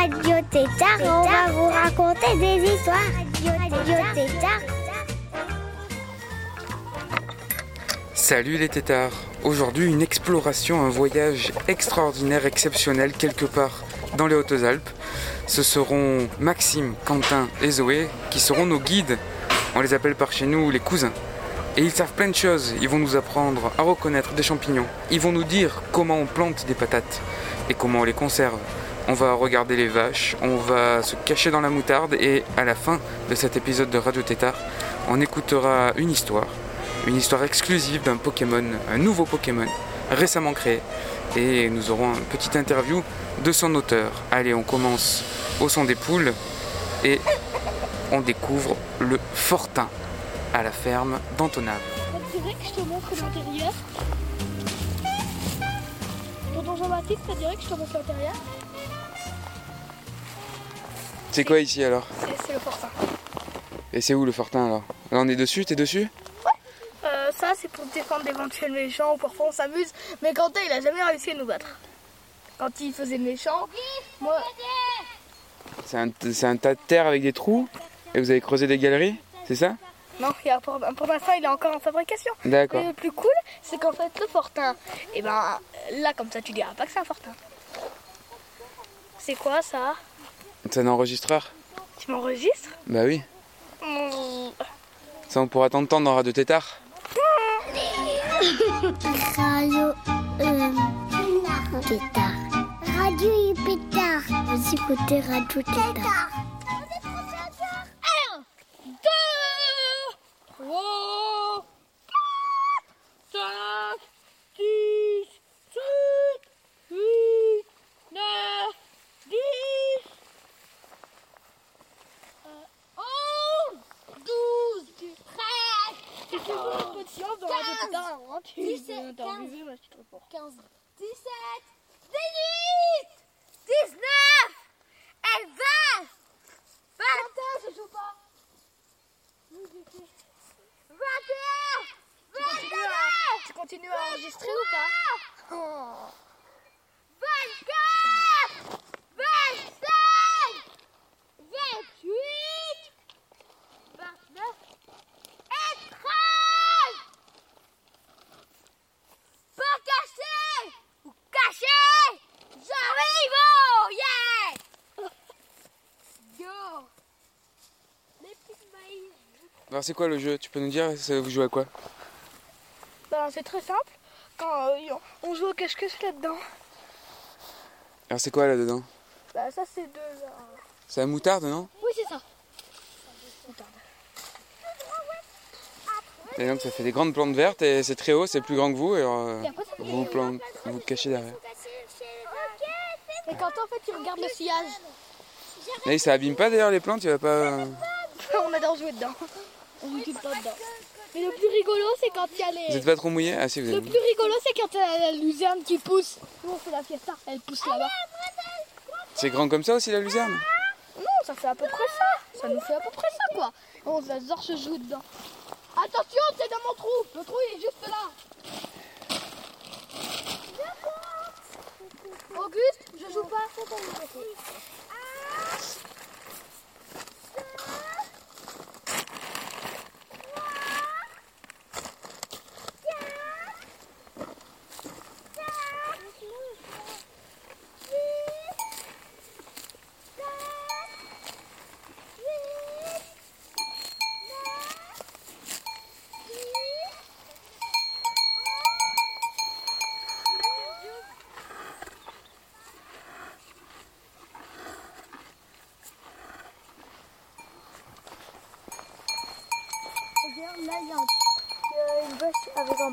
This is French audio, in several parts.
Radio Tétard on va vous raconter des histoires. Radio Tétard. Salut les tétards Aujourd'hui une exploration, un voyage extraordinaire, exceptionnel quelque part dans les Hautes-Alpes. Ce seront Maxime, Quentin et Zoé qui seront nos guides. On les appelle par chez nous les cousins. Et ils savent plein de choses. Ils vont nous apprendre à reconnaître des champignons. Ils vont nous dire comment on plante des patates et comment on les conserve. On va regarder les vaches, on va se cacher dans la moutarde et à la fin de cet épisode de Radio Tétard, on écoutera une histoire une histoire exclusive d'un Pokémon, un nouveau Pokémon récemment créé. Et nous aurons une petite interview de son auteur. Allez, on commence au son des poules et on découvre le Fortin à la ferme d'Antonave. C'est vrai que je te montre l'intérieur ça dirait que je te montre l'intérieur C'est quoi ici alors c'est le fortin. Et c'est où le Fortin alors Là on est dessus, t'es dessus Euh, ça, c'est pour défendre d'éventuels méchants ou parfois on s'amuse. Mais Quentin, il a jamais réussi à nous battre. Quand il faisait le méchant, moi, C'est un, tas de terre avec des trous et vous avez creusé des galeries, c'est ça non, il y a pour, pour l'instant, il est encore en fabrication. D'accord. Mais le plus cool, c'est qu'en fait, le fortin, et ben là, comme ça, tu diras pas que c'est un fortin. C'est quoi ça? T'as un enregistreur Tu m'enregistres Bah oui. Ça, on pourra t'entendre dans Radio Tétard. Radio euh, Tétard. Radio et Pétard. Vous écoutez Radio Tétard. tétard. 1, 2, 15, 15, 17, Alors c'est quoi le jeu? Tu peux nous dire vous jouez à quoi? Ben, c'est très simple. Quand euh, on joue au cache-cache là-dedans, Alors c'est quoi là-dedans bah, ça c'est deux. euh, C'est la moutarde, non? Oui, c'est ça. Et donc ça fait des grandes plantes vertes et c'est très haut, c'est plus grand que vous et alors, euh, Et après, vous vous, plantez- vous vous cachez derrière. Et quand en fait tu regardes le sillage, Et ça abîme pas d'ailleurs les plantes, il va pas. on adore jouer dedans. On tout le temps dedans. Mais le plus rigolo, c'est quand il y a Vous les. êtes pas trop mouillé Ah si vous Le êtes. plus rigolo, c'est quand il y a la luzerne qui pousse. Nous, on fait la fiesta, elle pousse là-bas. C'est grand comme ça aussi la luzerne Non, ça fait à peu près ça. Ça nous fait à peu près ça, quoi. On adore se jouer dedans. Attention, c'est dans mon trou. Le trou, il est juste là. Auguste, je joue pas.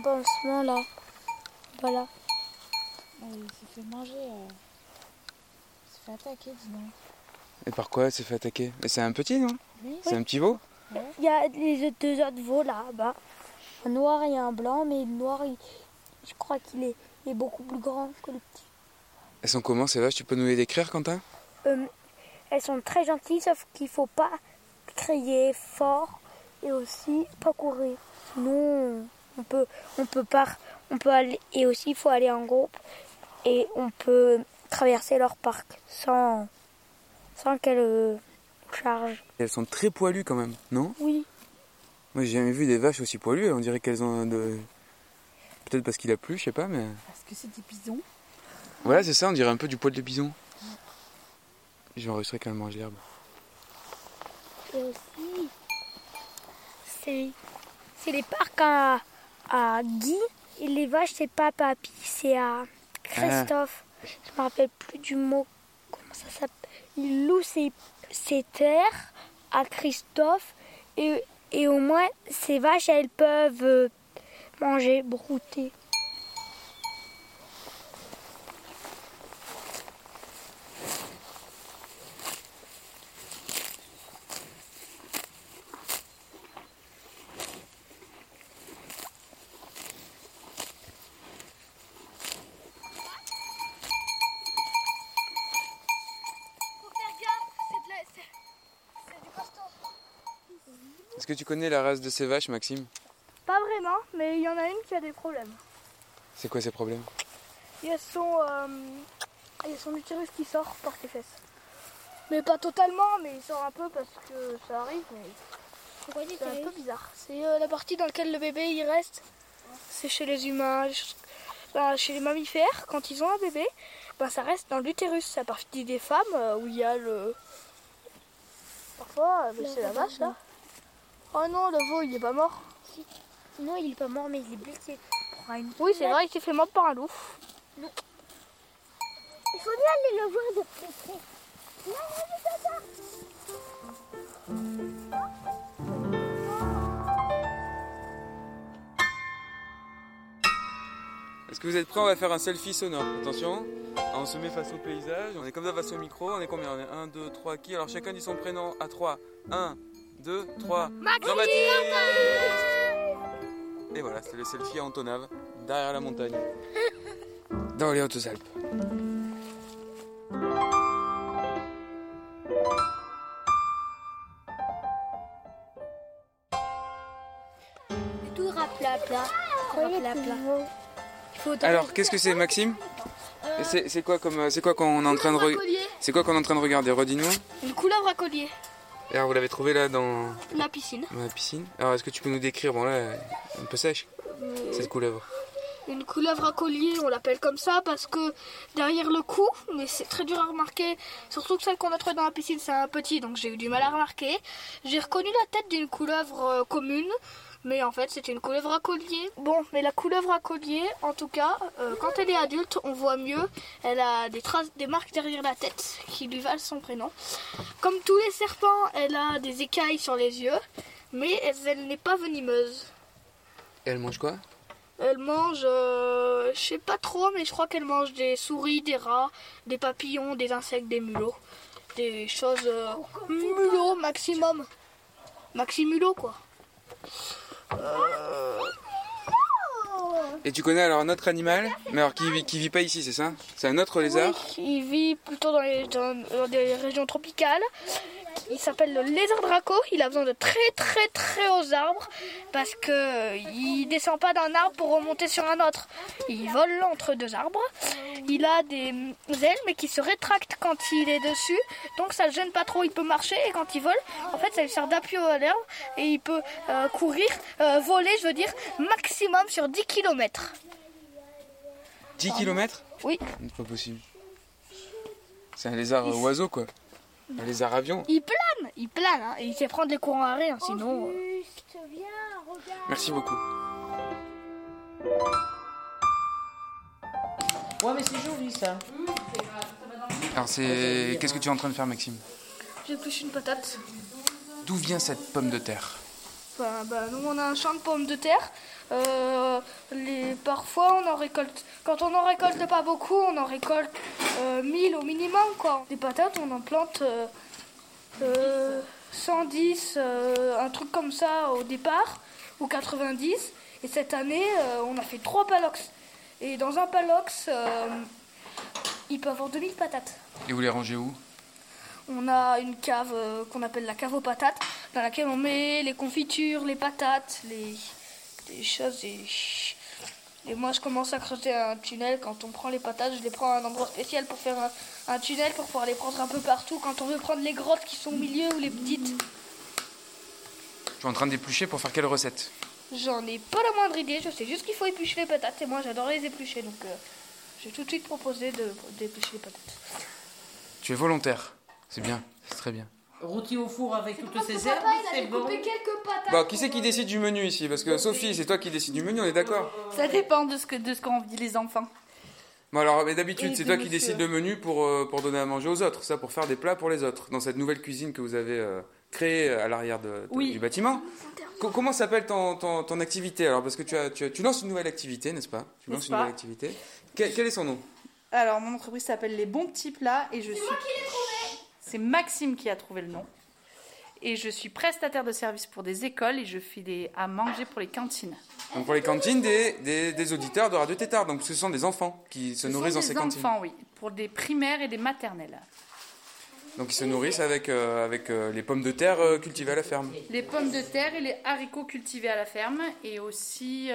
Là. Voilà. il s'est fait manger. euh, Il s'est fait attaquer, dis donc. Et par quoi elle s'est fait attaquer? Mais c'est un petit, non? Oui. C'est un petit veau? Il y a les deux autres veaux là-bas. Un noir et un blanc, mais le noir, il- je crois qu'il est, il est beaucoup plus grand que le petit. Elles sont comment ces vaches? Tu peux nous les décrire, Quentin? Euh, elles sont très gentilles, sauf qu'il faut pas crier fort et aussi pas courir. Sinon, on peut, on peut pas, on peut aller et aussi il faut aller en groupe et on peut traverser leur parc sans, sans qu'elles euh, chargent. Elles sont très poilues quand même, non? Oui. Moi j'ai jamais vu des vaches aussi poilues, on dirait qu'elles ont de... Peut-être parce qu'il a plu, je sais pas, mais... Parce que c'est des bisons. Voilà, c'est ça, on dirait un peu du poil de bison. J'enregistrerai qu'elle mange l'herbe. Et aussi, c'est, c'est les parcs à, à Guy et les vaches, c'est pas Papy, c'est à Christophe. Je me rappelle plus du mot. Comment ça s'appelle Il loue ses, ses terres à Christophe et, et au moins ces vaches, elles peuvent euh, manger, brouter. Faut faire gaffe, c'est de la... c'est- c'est du costaud. Est-ce que tu connais la race de ces vaches, Maxime Pas vraiment, mais il y en a une qui a des problèmes. C'est quoi ces problèmes Il y a son, euh, il y a son utérus qui sort par ses fesses. Mais pas totalement, mais il sort un peu parce que ça arrive, mais c'est un peu bizarre. C'est euh, la partie dans laquelle le bébé il reste. C'est chez les humains, ben, chez les mammifères, quand ils ont un bébé, ben, ça reste dans l'utérus. C'est la partie des femmes euh, où il y a le. Parfois, c'est la vache là. Oh non, le veau il est pas mort. Non, il est pas mort, mais il est blessé. Pour une- Oui, c'est vrai, il s'est fait mordre par un loup. Il faut bien aller le voir de plus près. Est-ce que vous êtes prêts? On va faire un selfie sonore. Attention, on se met face au paysage, on est comme ça face au micro, on est combien? On est 1, 2, 3, qui? Alors chacun dit son prénom à 3. 1, 2, 3. Jean-Baptiste Et voilà, c'est le selfie à Antonave, derrière la montagne. Dans les Hautes-Alpes. Tout Alors, qu'est-ce que c'est, Maxime C'est c'est quoi comme, c'est quoi qu'on est en train de c'est quoi qu'on est en train de regarder? Redis-nous. Une couleuvre à collier. Et alors, vous l'avez trouvé là dans, La piscine. dans la piscine. Alors, est-ce que tu peux nous décrire Bon là, elle est un peu sèche cette couleuvre? Une couleuvre à collier, on l'appelle comme ça parce que derrière le cou, mais c'est très dur à remarquer, surtout que celle qu'on a trouvée dans la piscine, c'est un petit, donc j'ai eu du mal à remarquer. J'ai reconnu la tête d'une couleuvre euh, commune, mais en fait c'était une couleuvre à collier. Bon, mais la couleuvre à collier, en tout cas, euh, quand elle est adulte, on voit mieux. Elle a des traces, des marques derrière la tête qui lui valent son prénom. Comme tous les serpents, elle a des écailles sur les yeux, mais elle, elle n'est pas venimeuse. Et elle mange quoi? Elle mange, euh, je sais pas trop, mais je crois qu'elle mange des souris, des rats, des papillons, des insectes, des mulots. Des choses euh, mulots maximum. Maxi mulot quoi. Et tu connais alors un autre animal, mais alors qui, qui vit pas ici, c'est ça? C'est un autre lézard? Il vit plutôt dans, dans des régions tropicales. Il s'appelle le lézard draco. Il a besoin de très très très hauts arbres parce que euh, il descend pas d'un arbre pour remonter sur un autre. Il vole entre deux arbres. Il a des mm, ailes mais qui se rétractent quand il est dessus. Donc ça le gêne pas trop. Il peut marcher et quand il vole, en fait ça lui sert d'appui à l'herbe et il peut euh, courir, euh, voler, je veux dire, maximum sur 10 km. 10 km Oui. C'est pas possible. C'est un lézard oiseau quoi. Un lézard avion. Il plane, il plane, hein, et il sait prendre les courants à rien, sinon. euh, Juste, viens, regarde. Merci beaucoup. Ouais, mais c'est joli ça. Alors c'est. Qu'est-ce que tu es en train de faire Maxime? J'épluche une patate. D'où vient cette pomme de terre? Enfin, bah, nous, on a un champ de pommes de terre. Euh, les, parfois, on en récolte. Quand on n'en récolte pas beaucoup, on en récolte euh, 1000 au minimum. Quoi. Des patates, on en plante euh, Euh, 110, euh, un truc comme ça au départ, ou 90. Et cette année, euh, on a fait trois palox. Et dans un palox, euh, il peut avoir 2000 patates. Et vous les rangez où? On a une cave euh, qu'on appelle la cave aux patates, dans laquelle on met les confitures, les patates, les, les choses. Et, et moi, je commence à creuser un tunnel. Quand on prend les patates, je les prends à un endroit spécial pour faire un, un tunnel, pour pouvoir les prendre un peu partout. Quand on veut prendre les grottes qui sont au milieu ou les petites, Je suis en train d'éplucher pour faire quelle recette? J'en ai pas la moindre idée. Je sais juste qu'il faut éplucher les patates. Et moi, j'adore les éplucher. Donc, euh, j'ai tout de suite proposé de- d'éplucher les patates. Tu es volontaire. C'est bien, c'est très bien. Rôti au four avec toutes ces herbes, c'est bon. quelques patates. Bon, qui c'est qui décide du menu ici? Parce que Sophie, c'est toi qui décide du menu, on est d'accord? Ça dépend de ce que de ce qu'ont envie les enfants. Bon alors, mais d'habitude, Et c'est de toi qui monsieur. décides le menu pour, euh, pour donner à manger aux autres, ça pour faire des plats pour les autres, dans cette nouvelle cuisine que vous avez euh, créée à l'arrière de- de- Oui. du bâtiment. Co- comment s'appelle ton, ton, ton activité? Alors, parce que tu, as, tu, as- tu lances une nouvelle activité, n'est-ce pas? Tu lances N'est-ce une nouvelle activité. Quel, quel est son nom? Alors, mon entreprise s'appelle Les Bons Petits Plats et je suis. C'est Maxime qui a trouvé le nom. Et je suis prestataire de services pour des écoles et je fais des... à manger pour les cantines. Donc pour les cantines des, des, des auditeurs de Radio Tétard, donc ce sont des enfants qui se Ce nourrissent dans ces des cantines. enfants, oui, pour des primaires et des maternelles. Donc ils se nourrissent avec, euh, avec euh, les pommes de terre euh, cultivées à la ferme. Les pommes de terre et les haricots cultivés à la ferme et aussi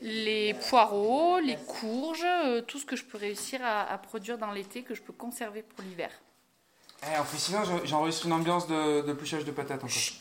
les poireaux, les courges, tout ce que je peux réussir à, à produire dans l'été que je peux conserver pour l'hiver. Eh, en fait, sinon, j'en- j'enregistre une ambiance de, pluchage de patates encore. Magnifique.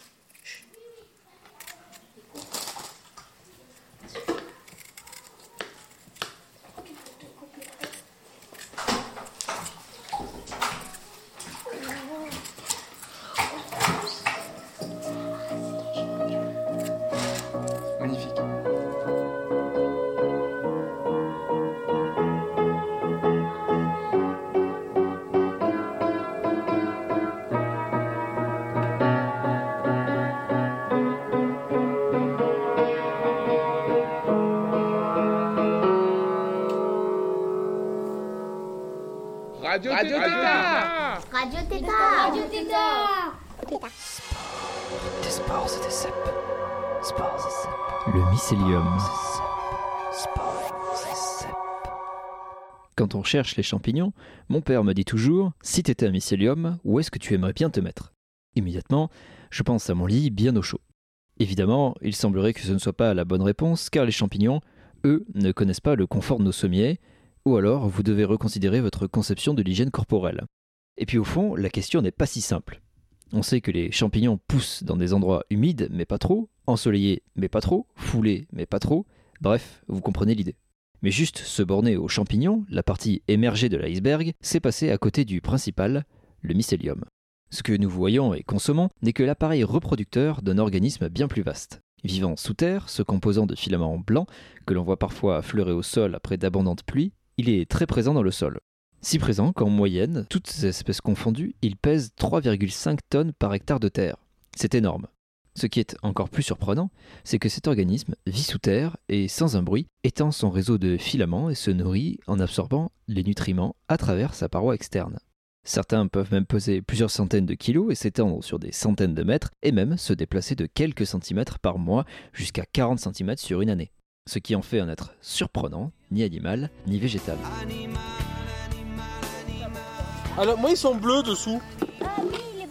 Radio, Tétard Radio Tétard Radio Tétard Des spores et des cèpes. Spores et cèpes. Le mycélium. Spores et cèpes. Quand on cherche les champignons, mon père me dit toujours si t'étais un mycélium, où est-ce que tu aimerais bien te mettre? Immédiatement, je pense à mon lit bien au chaud. Évidemment, il semblerait que ce ne soit pas la bonne réponse, car les champignons, eux, ne connaissent pas le confort de nos sommiers, ou alors vous devez reconsidérer votre conception de l'hygiène corporelle. Et puis au fond, la question n'est pas si simple. On sait que les champignons poussent dans des endroits humides, mais pas trop, ensoleillés, mais pas trop, foulés, mais pas trop, bref, vous comprenez l'idée. Mais juste se borner aux champignons, la partie émergée de l'iceberg, c'est passer à côté du principal, le mycélium. Ce que nous voyons et consommons n'est que l'appareil reproducteur d'un organisme bien plus vaste. Vivant sous terre, se composant de filaments blancs que l'on voit parfois affleurer au sol après d'abondantes pluies, il est très présent dans le sol. Si présent qu'en moyenne, toutes espèces confondues, il pèse 3,5 tonnes par hectare de terre. C'est énorme. Ce qui est encore plus surprenant, c'est que cet organisme vit sous terre et sans un bruit, étend son réseau de filaments et se nourrit en absorbant les nutriments à travers sa paroi externe. Certains peuvent même peser plusieurs centaines de kilos et s'étendre sur des centaines de mètres et même se déplacer de quelques centimètres par mois jusqu'à 40 cm sur une année. Ce qui en fait un être surprenant, ni animal, ni végétal. Alors, moi, ils sont bleus dessous. Ah oui, il est.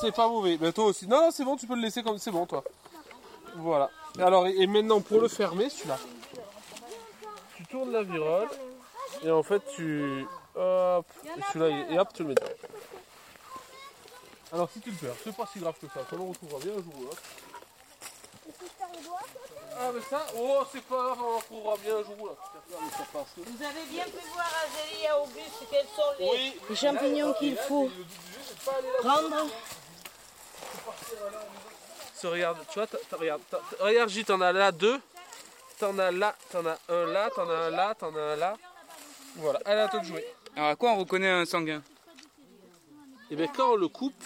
C'est pas mauvais. Mais toi aussi. Non, non, c'est bon, tu peux le laisser comme c'est bon, toi. Voilà. Alors, et et maintenant, pour le fermer, celui-là, tu tournes la virole et en fait, tu. Hop. Et celui-là, et hop, tu le mets dedans. Alors, si tu le perds, c'est pas si grave que ça. Ça le retrouvera bien un jour ou l'autre. Ah, mais ça, oh, c'est pas grave, on le retrouvera bien un jour ça passe. Vous avez bien pu voir Azélie et Auguste quels sont les, Oui. les champignons qu'il faut prendre. Ça, regarde, tu vois, regarde, regarde, J, t'en as là deux, t'en as là, t'en as un là, t'en as un là, t'en as un là. Voilà, allez, à toi de jouer. Alors à quoi on reconnaît un sanguin Et bien quand on le coupe,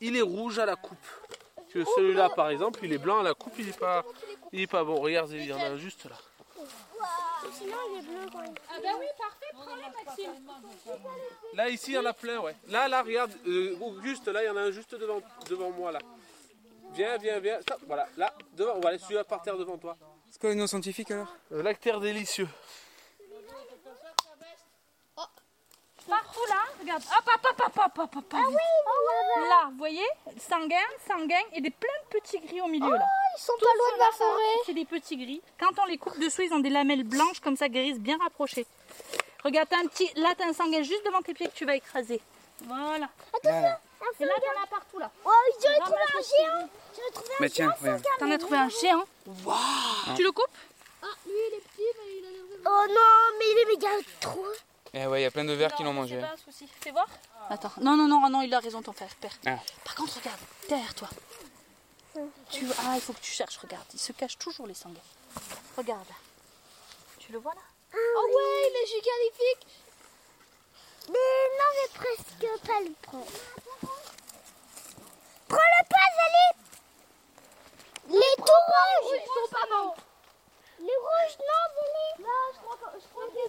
il est rouge à la coupe. Que celui-là par exemple, il est blanc à la coupe, il est pas, il est pas bon. Regarde, il y en a un juste là. sinon il est bleu quand même. Ah bah oui, parfait, prends-les Maxime. Là, ici, il y en a plein, ouais. Là, là, regarde, euh, Auguste, là, il y en a un juste devant, devant moi, là. Viens, viens, viens. Stop, voilà, là, devant, on va aller celui-là par terre devant toi. C'est quoi le nom scientifique alors? Euh, Lactaire délicieux. Partout là, regarde. Hop, hop, hop, hop, hop, hop, hop. Ah oui, Là, vous voyez, sanguin, sanguin et des plein de petits gris au milieu là. Ils sont Tout pas loin de la là, forêt. C'est des petits gris. Quand on les coupe dessous, ils ont des lamelles blanches comme ça, grises, bien rapprochées. Regarde, t'as un petit, là t'as un sanguin juste devant tes pieds que tu vas écraser. Voilà. Voilà. Et là t'en as partout là. Oh, j'en ai trouvé un géant J'en ai trouvé un Mais tiens, regarde. T'en as trouvé un géant. Tu le coupes? Oh non, mais il est méga trop. Eh ouais, il y a plein de vers qui l'ont mangé. C'est pas un souci. Fais voir. Attends. Non, non, non, non, il a raison ton frère. Père. Ah. Par contre, regarde, derrière toi. Tu... Ah, il faut que tu cherches, regarde. Il se cache toujours les sanguins. Regarde là. Tu le vois là? Oh ouais, il est gigalifique. Mais non, mais presque pas le prendre. Prends-le pas, Zélie Les tout rouges Ils sont pas bons. Les rouges, non, Zélie Non, je crois pas. Je crois des,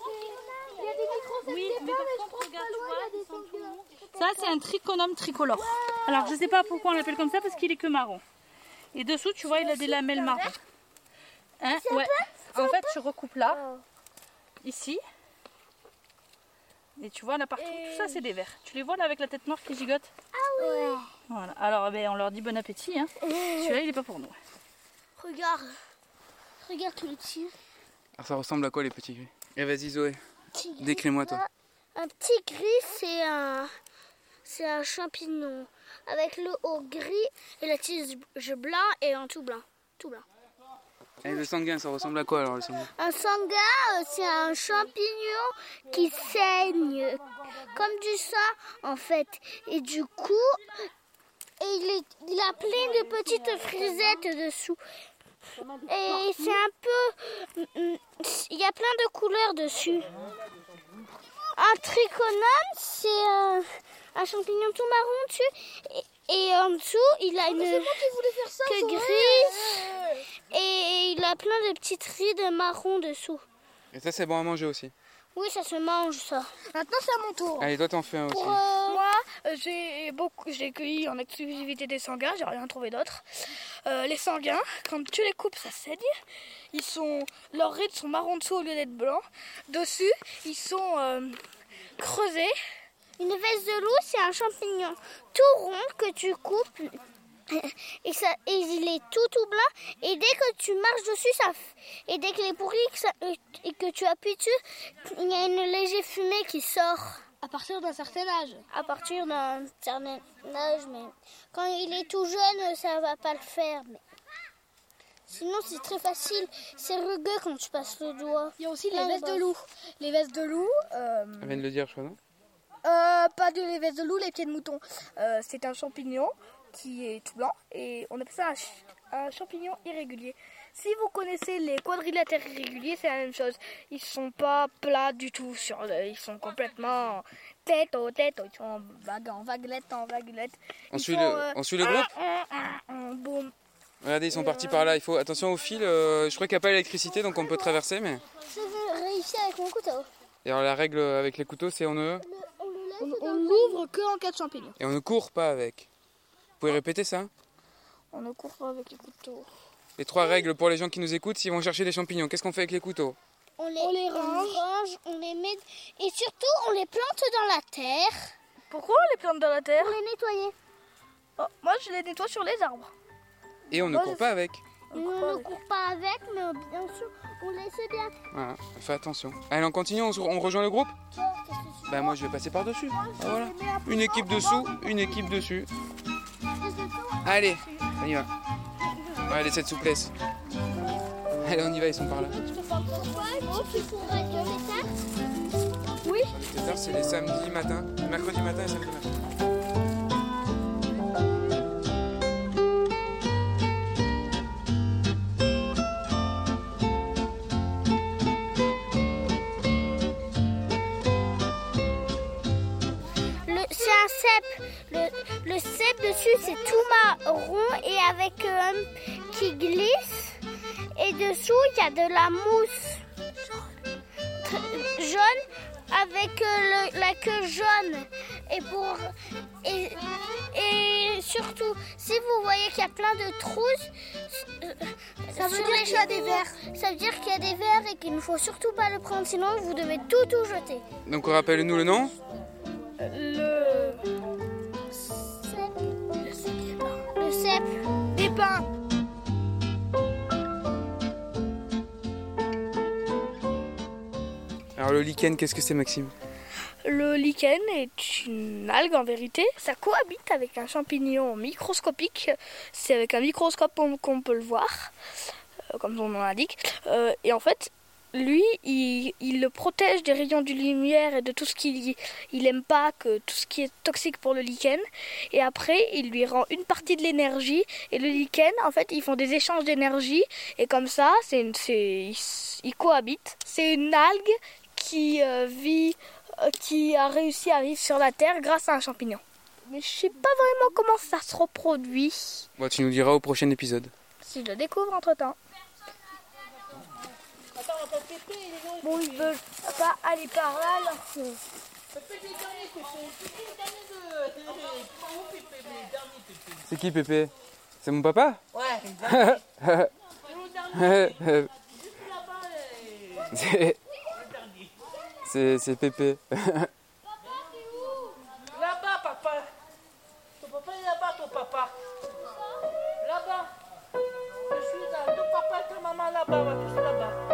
il y a des micros Oui, mais pas, mais je regarde, pas tu loin, vois, il y a des ils sont tout sanguins. Ça, c'est un trichonome tricolore. Alors, je sais pas pourquoi on l'appelle comme ça, parce qu'il est que marron. Et dessous, tu vois, il a des lamelles marron. Hein ouais. En fait, tu recoupes là, ici. Et tu vois là partout, tout ça c'est des vers. Tu les vois là avec la tête noire qui gigote Ouais. Voilà. Alors eh ben, on leur dit bon appétit. Hein. Celui-là il est pas pour nous. Regarde. Regarde tous les petits. Alors ça ressemble à quoi les petits gris? Eh vas-y Zoé, petits gris. décris-moi toi. Un petit gris, c'est un, c'est un champignon avec le haut gris et la tige blanc et un tout blanc. Tout blanc. Eh le sanguin, ça ressemble à quoi alors le sanguin? Un sanguin, euh, c'est un champignon qui saigne comme du sang en fait. Et du coup, et il, est- il a plein de petites frisettes dessous. Et c'est un peu... mm, Il y a plein de couleurs dessus. Un trichonome, c'est un, un champignon tout marron dessus. Et, et en dessous, il a une queue grise. Et il a plein de petites rides marron dessous. Et ça c'est bon à manger aussi. Oui, ça se mange, ça. Maintenant, c'est à mon tour. Allez toi t'en fais un aussi. Euh, j'ai beaucoup, j'ai cueilli en exclusivité des sanguins, j'ai rien trouvé d'autre. Euh, les sanguins, quand tu les coupes, ça saigne. Ils sont, leurs rides sont marron dessous au lieu d'être blancs. Dessus, ils sont euh, creusés. Une veste de loup, c'est un champignon tout rond que tu coupes. Et, ça, et il est tout tout blanc. Et dès que tu marches dessus, ça. Et dès qu'il est pourri et que tu appuies dessus, il y a une légère fumée qui sort. À partir d'un certain âge. À partir d'un certain âge, mais quand il est tout jeune, ça va pas le faire. Mais... Sinon, c'est très facile. C'est rugueux quand tu passes le doigt. Il y a aussi les de vestes de bosses. loup. Les vestes de loup, euh, Elle vient de le dire je crois non? Euh, pas de les vestes de loup, les pieds de mouton. Euh, c'est un champignon qui est tout blanc et on appelle ça un, ch- un champignon irrégulier. Si vous connaissez les quadrilatères irréguliers, c'est la même chose. Ils sont pas plats du tout. Sur le- ils sont complètement tête au tête. Ils sont en, vague, en vaguelette, en vaguelette. On suit le, euh, on suit le groupe ah, ah, ah, boum. Regardez ils sont partis par là, il faut attention au fil, euh, je crois qu'il n'y a pas l'électricité donc on peut traverser mais... Je vais réussir avec mon couteau. Et alors la règle avec les couteaux c'est on ne... On le On, le l'ouvre que en cas de champignon. Et on ne court pas avec. Vous pouvez répéter ça? On ne court pas avec les couteaux. Les trois règles pour les gens qui nous écoutent s'ils vont chercher des champignons. Qu'est-ce qu'on fait avec les couteaux On les, On les on range. range, on les met et surtout on les plante dans la terre Pourquoi on les plante dans la terre pour les nettoyer. Oh, Moi, je les nettoie sur les arbres. Et on ne court je- pas avec. On ne court pas avec, mais bien sûr on laisse bien. Voilà, fait attention. Allez, on continue, on, rejoint le groupe Bah moi je vais passer par-dessus. Ah, voilà. Une équipe dessous, une équipe dessus. Allez, on y va. Allez, cette souplesse. Allez, on y va, ils sont par là. Pourquoi tu pourrais te faire Oui. Les heures, c'est les samedis matin, mercredi matin et samedi matin. Le- C'est un cèpe. Le, le cèpe dessus c'est tout marron et avec euh, qui glisse. Et dessous il y a de la mousse. jaune avec euh, le- la queue jaune. Et pour et, et surtout, si vous voyez qu'il y a plein de trous, euh, Ça veut dire qu'il y a des vers. Ça veut dire qu'il y a des vers et qu'il ne faut surtout pas le prendre, sinon vous devez tout tout jeter. Donc rappelle-nous le nom Le. Le cep. Des pins. Alors le lichen, qu'est-ce que c'est Maxime? Le lichen est une algue en vérité. Ça cohabite avec un champignon microscopique. C'est avec un microscope qu'on peut le voir, euh, comme son nom l'indique. Euh, et en fait, lui, il, le protège des rayons de lumière et de tout ce qu'il il aime pas, que tout ce qui est toxique pour le lichen. Et après, il lui rend une partie de l'énergie. Et le lichen, en fait, ils font des échanges d'énergie. Et comme ça, c'est une- ils cohabitent. C'est une algue qui euh, vit, euh, qui a réussi à vivre sur la Terre grâce à un champignon. Mais je sais pas vraiment comment ça se reproduit. Bon, tu nous diras au prochain épisode. Si je le découvre entre temps. Bon, ils veulent pas aller par là alors. C'est qui Pépé? C'est mon papa? Ouais, C'est- C'est c'est Pépé. là-bas, papa. Ton papa est là-bas, ton papa. Là-bas. Je suis là. Ton papa et ta maman là-bas, là-bas.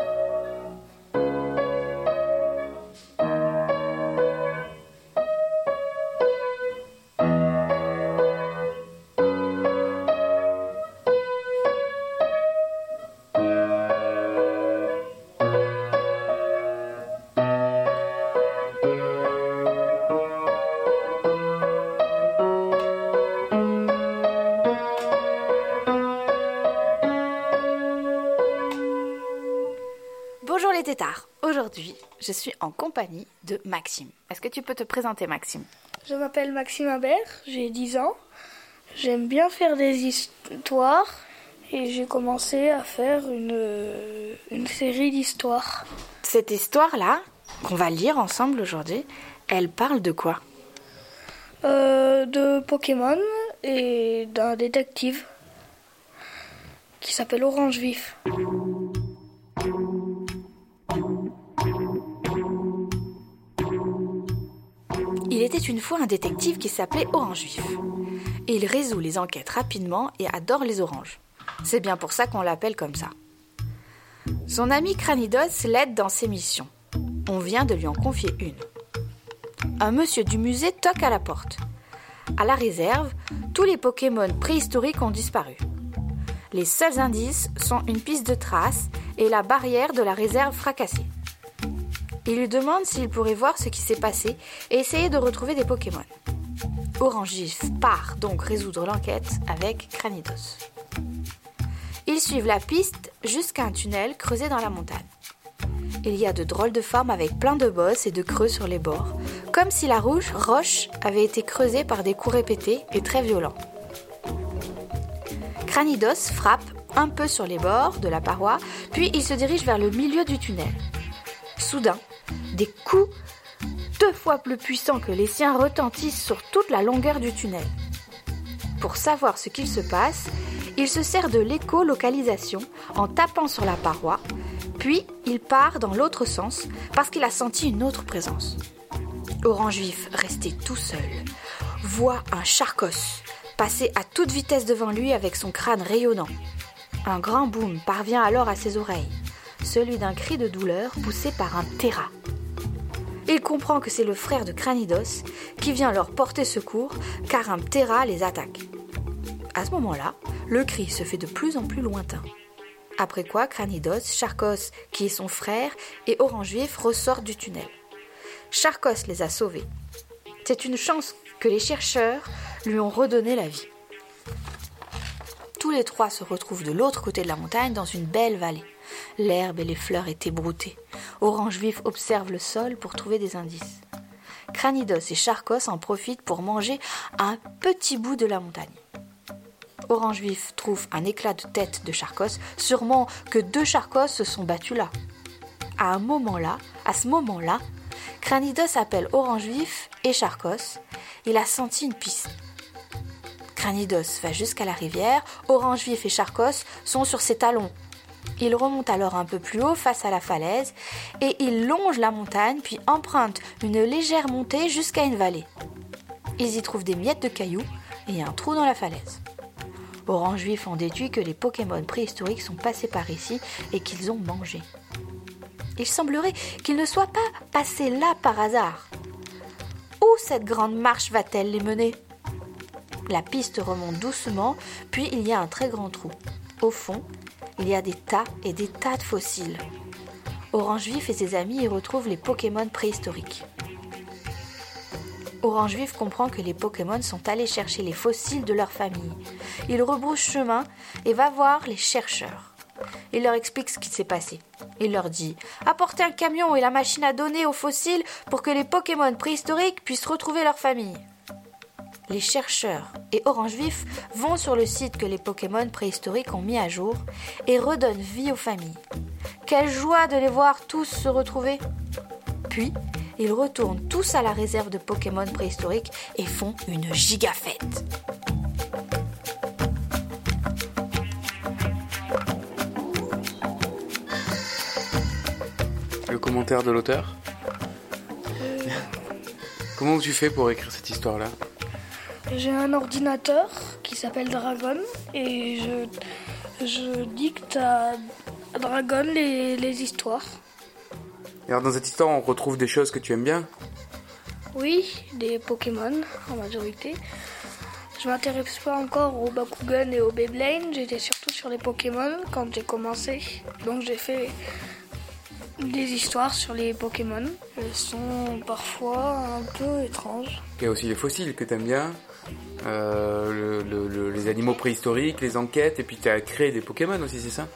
Aujourd'hui, je suis en compagnie de Maxime. Est-ce que tu peux te présenter, Maxime? Je m'appelle Maxime Imbert, j'ai 10 ans. J'aime bien faire des histoires et j'ai commencé à faire une, euh, une série d'histoires. Cette histoire-là, qu'on va lire ensemble aujourd'hui, elle parle de quoi? Euh, de Pokémon et d'un détective qui s'appelle Orange Vif. Était une fois un détective qui s'appelait Orange. Et il résout les enquêtes rapidement et adore les oranges. C'est bien pour ça qu'on l'appelle comme ça. Son ami Cranidos l'aide dans ses missions. On vient de lui en confier une. Un monsieur du musée toque à la porte. À la réserve, tous les Pokémon préhistoriques ont disparu. Les seuls indices sont une piste de traces et la barrière de la réserve fracassée. Il lui demande s'il pourrait voir ce qui s'est passé et essayer de retrouver des Pokémon. Orange Vif part donc résoudre l'enquête avec Cranidos. Ils suivent la piste jusqu'à un tunnel creusé dans la montagne. Il y a de drôles de formes avec plein de bosses et de creux sur les bords, comme si la rouge roche avait été creusée par des coups répétés et très violents. Cranidos frappe un peu sur les bords de la paroi, puis il se dirige vers le milieu du tunnel. Soudain, des coups deux fois plus puissants que les siens retentissent sur toute la longueur du tunnel. Pour savoir ce qu'il se passe, il se sert de l'écolocalisation en tapant sur la paroi, puis il part dans l'autre sens parce qu'il a senti une autre présence. Orange Vif, resté tout seul, voit un charcos passer à toute vitesse devant lui avec son crâne rayonnant. Un grand boom parvient alors à ses oreilles, celui d'un cri de douleur poussé par un Terra. Il comprend que c'est le frère de Cranidos qui vient leur porter secours car un Terra les attaque. À ce moment-là, le cri se fait de plus en plus lointain. Après quoi, Cranidos, Charcos, qui est son frère, et Orange Vif ressortent du tunnel. Charcos les a sauvés. C'est une chance que les chercheurs lui ont redonné la vie. Tous les trois se retrouvent de l'autre côté de la montagne dans une belle vallée. L'herbe et les fleurs étaient broutées. Orange Vif observe le sol pour trouver des indices. Cranidos et Charcos en profitent pour manger un petit bout de la montagne. Orange Vif trouve un éclat de tête de Charcos, sûrement que deux Charcos se sont battus là. à un moment-là, à ce moment-là, Cranidos appelle Orange Vif et Charcos. Il a senti une piste. Cranidos va jusqu'à la rivière, Orange Vif et Charcos sont sur ses talons. Il remonte alors un peu plus haut face à la falaise et il longe la montagne puis emprunte une légère montée jusqu'à une vallée. Ils y trouvent des miettes de cailloux et un trou dans la falaise. Orange Vif en déduit que les Pokémon préhistoriques sont passés par ici et qu'ils ont mangé. Il semblerait qu'ils ne soient pas passés là par hasard. Où cette grande marche va-t-elle les mener? La piste remonte doucement, puis il y a un très grand trou. Au fond, il y a des tas et des tas de fossiles. Orange Vif et ses amis y retrouvent les Pokémon préhistoriques. Orange Vif comprend que les Pokémon sont allés chercher les fossiles de leur famille. Il rebrousse chemin et va voir les chercheurs. Il leur explique ce qui s'est passé. Il leur dit Apportez un camion et la machine à donner aux fossiles pour que les Pokémon préhistoriques puissent retrouver leur famille. Les chercheurs et Orange Vif vont sur le site que les Pokémon préhistoriques ont mis à jour et redonnent vie aux familles. Quelle joie de les voir tous se retrouver Puis, ils retournent tous à la réserve de Pokémon préhistoriques et font une giga fête. Le commentaire de l'auteur? Comment tu fais pour écrire cette histoire-là? J'ai un ordinateur qui s'appelle Dragon et je, je dicte à Dragon les, les histoires. Et Alors dans cette histoire, on retrouve des choses que tu aimes bien Oui, des Pokémon en majorité. Je m'intéresse pas encore aux Bakugan et aux Beyblade, j'étais surtout sur les Pokémon quand j'ai commencé. Donc j'ai fait des histoires sur les Pokémon. Elles sont parfois un peu étranges. Il y a aussi les fossiles que tu aimes bien, euh, le- le- le- les animaux préhistoriques, les enquêtes, et puis tu as créé des Pokémon aussi, c'est ça?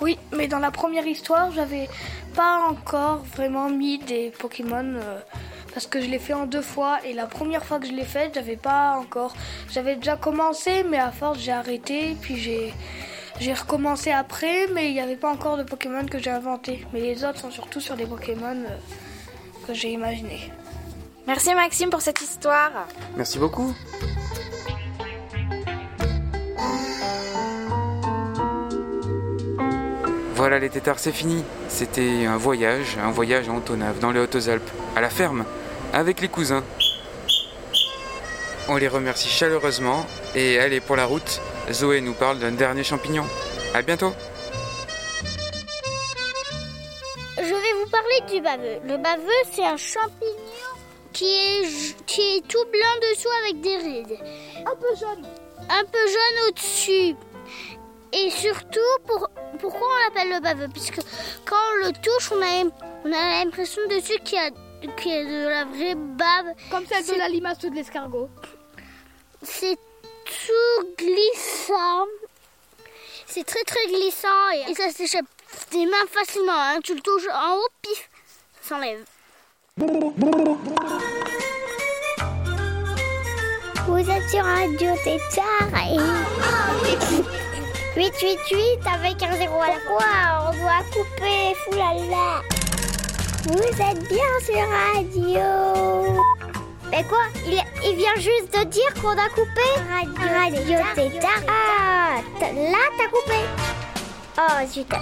Oui, mais dans la première histoire, j'avais pas encore vraiment mis des Pokémon euh, parce que je l'ai fait en deux fois et la première fois que je l'ai fait, j'avais pas encore. J'avais déjà commencé, mais à force j'ai arrêté, puis j'ai j'ai recommencé après, mais il n'y avait pas encore de Pokémon que j'ai inventé. Mais les autres sont surtout sur des Pokémon euh, que j'ai imaginés. Merci Maxime pour cette histoire. Merci beaucoup. Voilà les tétards, c'est fini. C'était un voyage, un voyage en Haute-Onave, dans les Hautes-Alpes, à la ferme, avec les cousins. On les remercie chaleureusement et allez pour la route, Zoé nous parle d'un dernier champignon. À bientôt. Je vais vous parler du baveux. Le baveux, c'est un champignon qui est, qui est tout blanc dessous avec des rides. Un peu jaune. Un peu jaune au-dessus. Et surtout, pour, pourquoi on l'appelle le baveux? Puisque quand on le touche, on a, on a l'impression dessus qu'il y a, qu'il y a de la vraie bave. Comme celle de la limace ou de l'escargot. C'est tout glissant. C'est très très glissant et, et ça s'échappe des mains facilement. hein. Tu le touches en haut, pif, ça s'enlève. Vous êtes sur Radio Tétard et... 888 avec un zéro à la fois, on doit couper, foulala. Vous êtes bien sur Radio. Mais quoi? Il, il vient juste de dire qu'on a coupé Radio, Radio Tétard. Ah, là t'as coupé. Oh zut.